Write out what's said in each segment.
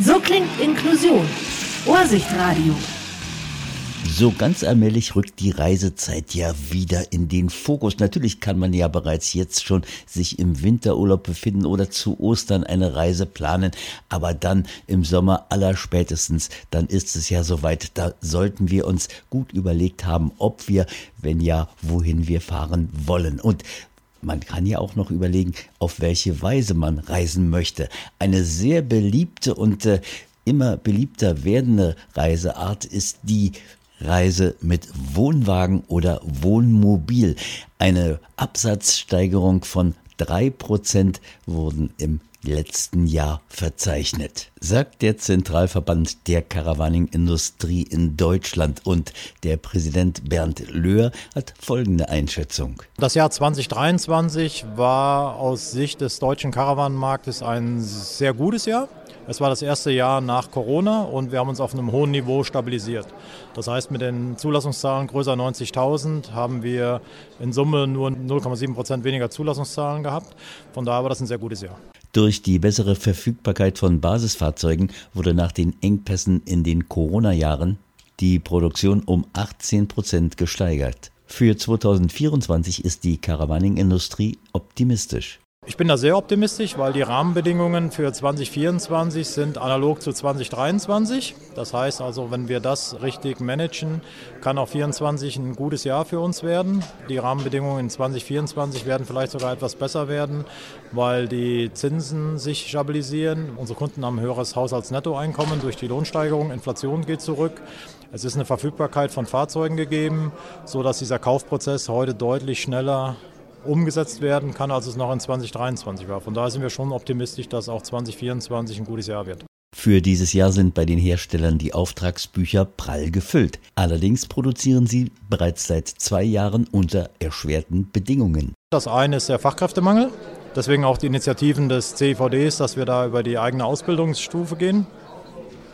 So klingt Inklusion. Ohrsichtradio. So ganz allmählich rückt die Reisezeit ja wieder in den Fokus. Natürlich kann man ja bereits jetzt schon sich im Winterurlaub befinden oder zu Ostern eine Reise planen, aber dann im Sommer aller spätestens, dann ist es ja soweit. Da sollten wir uns gut überlegt haben, ob wir, wenn ja, wohin wir fahren wollen. Und man kann ja auch noch überlegen, auf welche Weise man reisen möchte. Eine sehr beliebte und äh, immer beliebter werdende Reiseart ist die Reise mit Wohnwagen oder Wohnmobil. Eine Absatzsteigerung von drei Prozent wurden im letzten Jahr verzeichnet, sagt der Zentralverband der Caravaning-Industrie in Deutschland und der Präsident Bernd Löhr hat folgende Einschätzung. Das Jahr 2023 war aus Sicht des deutschen Caravanmarktes ein sehr gutes Jahr. Es war das erste Jahr nach Corona und wir haben uns auf einem hohen Niveau stabilisiert. Das heißt, mit den Zulassungszahlen größer 90.000 haben wir in Summe nur 0,7 Prozent weniger Zulassungszahlen gehabt. Von daher war das ein sehr gutes Jahr. Durch die bessere Verfügbarkeit von Basisfahrzeugen wurde nach den Engpässen in den Corona-Jahren die Produktion um 18 Prozent gesteigert. Für 2024 ist die Caravaning-Industrie optimistisch. Ich bin da sehr optimistisch, weil die Rahmenbedingungen für 2024 sind analog zu 2023. Das heißt also, wenn wir das richtig managen, kann auch 2024 ein gutes Jahr für uns werden. Die Rahmenbedingungen in 2024 werden vielleicht sogar etwas besser werden, weil die Zinsen sich stabilisieren. Unsere Kunden haben ein höheres Haushaltsnettoeinkommen durch die Lohnsteigerung. Inflation geht zurück. Es ist eine Verfügbarkeit von Fahrzeugen gegeben, sodass dieser Kaufprozess heute deutlich schneller umgesetzt werden kann, als es noch in 2023 war. Von daher sind wir schon optimistisch, dass auch 2024 ein gutes Jahr wird. Für dieses Jahr sind bei den Herstellern die Auftragsbücher prall gefüllt. Allerdings produzieren sie bereits seit zwei Jahren unter erschwerten Bedingungen. Das eine ist der Fachkräftemangel. Deswegen auch die Initiativen des CVDs, dass wir da über die eigene Ausbildungsstufe gehen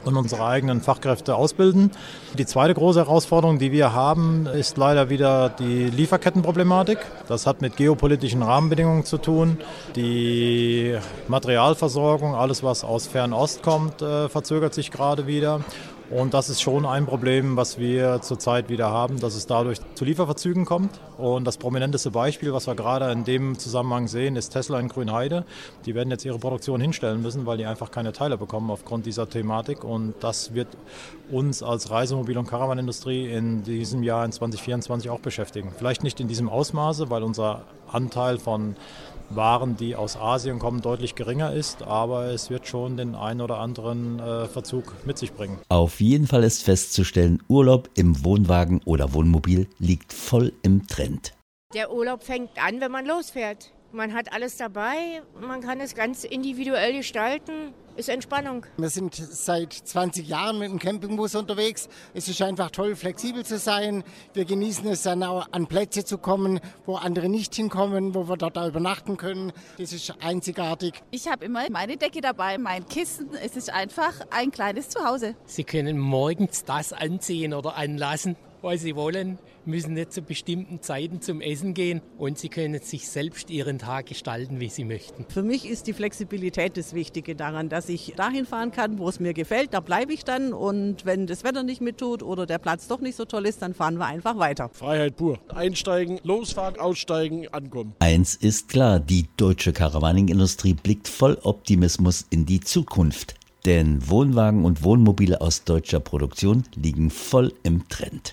und unsere eigenen Fachkräfte ausbilden. Die zweite große Herausforderung, die wir haben, ist leider wieder die Lieferkettenproblematik. Das hat mit geopolitischen Rahmenbedingungen zu tun. Die Materialversorgung, alles was aus Fernost kommt, äh, verzögert sich gerade wieder. Und das ist schon ein Problem, was wir zurzeit wieder haben, dass es dadurch zu Lieferverzügen kommt. Und das prominenteste Beispiel, was wir gerade in dem Zusammenhang sehen, ist Tesla in Grünheide. Die werden jetzt ihre Produktion hinstellen müssen, weil die einfach keine Teile bekommen aufgrund dieser Thematik. Und das wird uns als Reisemobil- und Caravanindustrie in diesem Jahr, in 2024, auch beschäftigen. Vielleicht nicht in diesem Ausmaße, weil unser Anteil von waren, die aus Asien kommen, deutlich geringer ist, aber es wird schon den einen oder anderen äh, Verzug mit sich bringen. Auf jeden Fall ist festzustellen, Urlaub im Wohnwagen oder Wohnmobil liegt voll im Trend. Der Urlaub fängt an, wenn man losfährt. Man hat alles dabei, man kann es ganz individuell gestalten ist Entspannung. Wir sind seit 20 Jahren mit dem Campingbus unterwegs. Es ist einfach toll, flexibel zu sein. Wir genießen es dann auch an Plätze zu kommen, wo andere nicht hinkommen, wo wir dort auch übernachten können. Das ist einzigartig. Ich habe immer meine Decke dabei, mein Kissen. Es ist einfach ein kleines Zuhause. Sie können morgens das anziehen oder anlassen, was Sie wollen müssen nicht zu bestimmten Zeiten zum Essen gehen und sie können sich selbst ihren Tag gestalten, wie sie möchten. Für mich ist die Flexibilität das Wichtige daran, dass ich dahin fahren kann, wo es mir gefällt, da bleibe ich dann und wenn das Wetter nicht mittut oder der Platz doch nicht so toll ist, dann fahren wir einfach weiter. Freiheit pur. Einsteigen, losfahren, aussteigen, ankommen. Eins ist klar, die deutsche Caravaning-Industrie blickt voll Optimismus in die Zukunft. Denn Wohnwagen und Wohnmobile aus deutscher Produktion liegen voll im Trend.